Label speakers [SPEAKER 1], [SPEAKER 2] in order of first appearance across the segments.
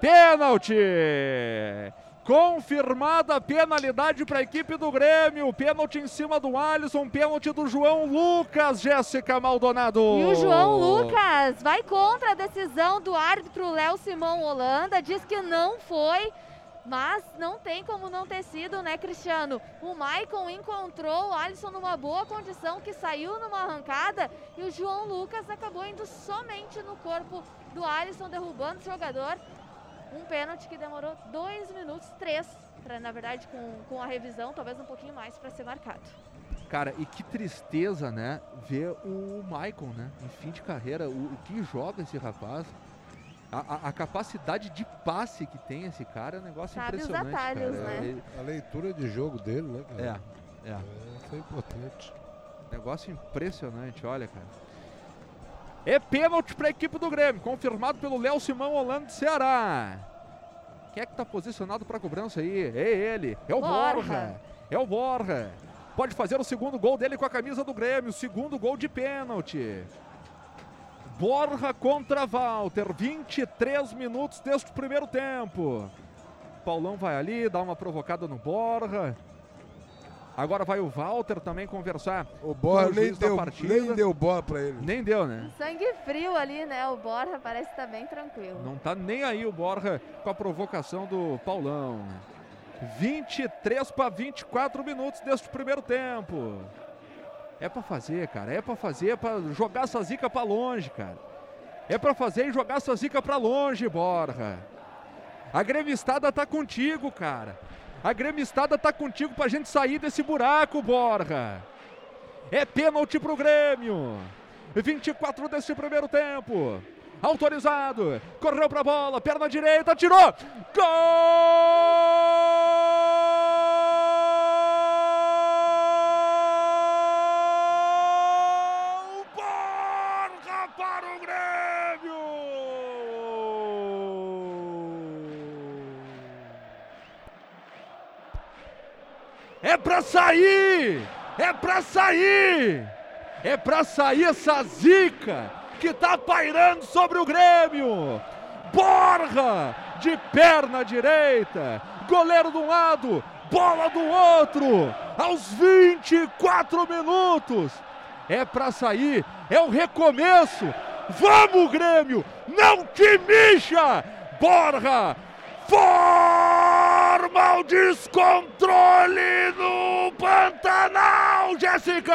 [SPEAKER 1] Pênalti! Confirmada a penalidade para a equipe do Grêmio. Pênalti em cima do Alisson, pênalti do João Lucas, Jéssica Maldonado.
[SPEAKER 2] E o João Lucas vai contra a decisão do árbitro Léo Simão Holanda, diz que não foi. Mas não tem como não ter sido, né, Cristiano? O Maicon encontrou o Alisson numa boa condição, que saiu numa arrancada, e o João Lucas acabou indo somente no corpo do Alisson, derrubando o jogador. Um pênalti que demorou dois minutos, três, pra, na verdade, com, com a revisão, talvez um pouquinho mais para ser marcado.
[SPEAKER 1] Cara, e que tristeza, né? Ver o Maicon, né? Em fim de carreira, o, o que joga esse rapaz. A, a, a, capacidade de passe que tem esse cara é um negócio
[SPEAKER 2] Sabe
[SPEAKER 1] impressionante.
[SPEAKER 2] os atalhos,
[SPEAKER 1] cara.
[SPEAKER 2] né?
[SPEAKER 1] Ele-
[SPEAKER 3] A leitura de jogo dele, né, cara?
[SPEAKER 1] É, é.
[SPEAKER 3] Isso é importante.
[SPEAKER 1] Negócio impressionante, olha, cara. É pênalti para a equipe do Grêmio, confirmado pelo Léo Simão Holanda do Ceará. Quem é que tá posicionado para cobrança aí? É ele, é o
[SPEAKER 2] Borja.
[SPEAKER 1] Borja. É o Borja. Pode fazer o segundo gol dele com a camisa do Grêmio, segundo gol de pênalti. Borja contra Walter, 23 minutos deste primeiro tempo. Paulão vai ali, dá uma provocada no Borja. Agora vai o Walter também conversar.
[SPEAKER 3] O Borja nem deu,
[SPEAKER 1] partida.
[SPEAKER 3] nem deu bola pra ele.
[SPEAKER 1] Nem deu, né?
[SPEAKER 2] Sangue frio ali, né? O Borja parece estar bem tranquilo.
[SPEAKER 1] Não tá nem aí o Borja com a provocação do Paulão. 23 para 24 minutos deste primeiro tempo. É pra fazer, cara. É pra fazer, é pra jogar essa zica pra longe, cara. É pra fazer e jogar essa zica pra longe, Borja. A gremistada tá contigo, cara. A gremistada tá contigo pra gente sair desse buraco, Borja. É pênalti pro Grêmio. 24 deste primeiro tempo. Autorizado. Correu pra bola, perna direita, tirou. Gol! Para o Grêmio! É pra sair! É pra sair! É pra sair essa zica que tá pairando sobre o Grêmio! Borja de perna direita, goleiro de um lado, bola do outro, aos 24 minutos. É pra sair, é o recomeço. Vamos, Grêmio! Não te mixa! Borja forma o descontrole no Pantanal, Jéssica!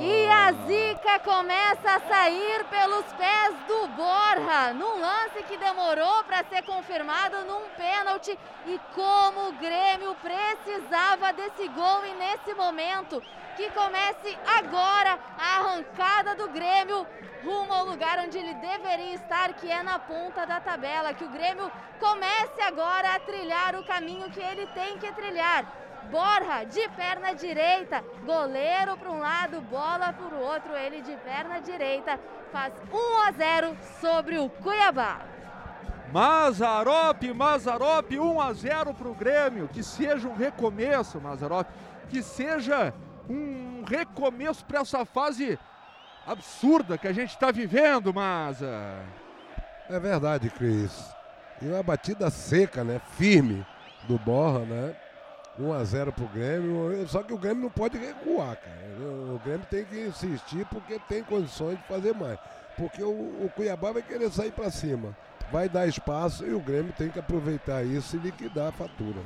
[SPEAKER 2] E a zica começa a sair pelos pés do Borja, num lance que demorou para ser confirmado num pênalti. E como o Grêmio precisava desse gol e nesse momento que comece agora a arrancada do Grêmio rumo ao lugar onde ele deveria estar, que é na ponta da tabela. Que o Grêmio comece agora a trilhar o caminho que ele tem que trilhar. Borja de perna direita, goleiro para um lado, bola para o outro, ele de perna direita faz 1 a 0 sobre o Cuiabá.
[SPEAKER 1] Mazarop, Mazarop, 1 a 0 para o Grêmio. Que seja um recomeço, Mazarop. Que seja um recomeço para essa fase absurda que a gente está vivendo, Maza.
[SPEAKER 3] É verdade, Cris. E uma batida seca, né? Firme do Borra, né? 1 a 0 pro Grêmio. Só que o Grêmio não pode recuar, cara. O Grêmio tem que insistir porque tem condições de fazer mais. Porque o, o Cuiabá vai querer sair para cima. Vai dar espaço e o Grêmio tem que aproveitar isso e liquidar a fatura.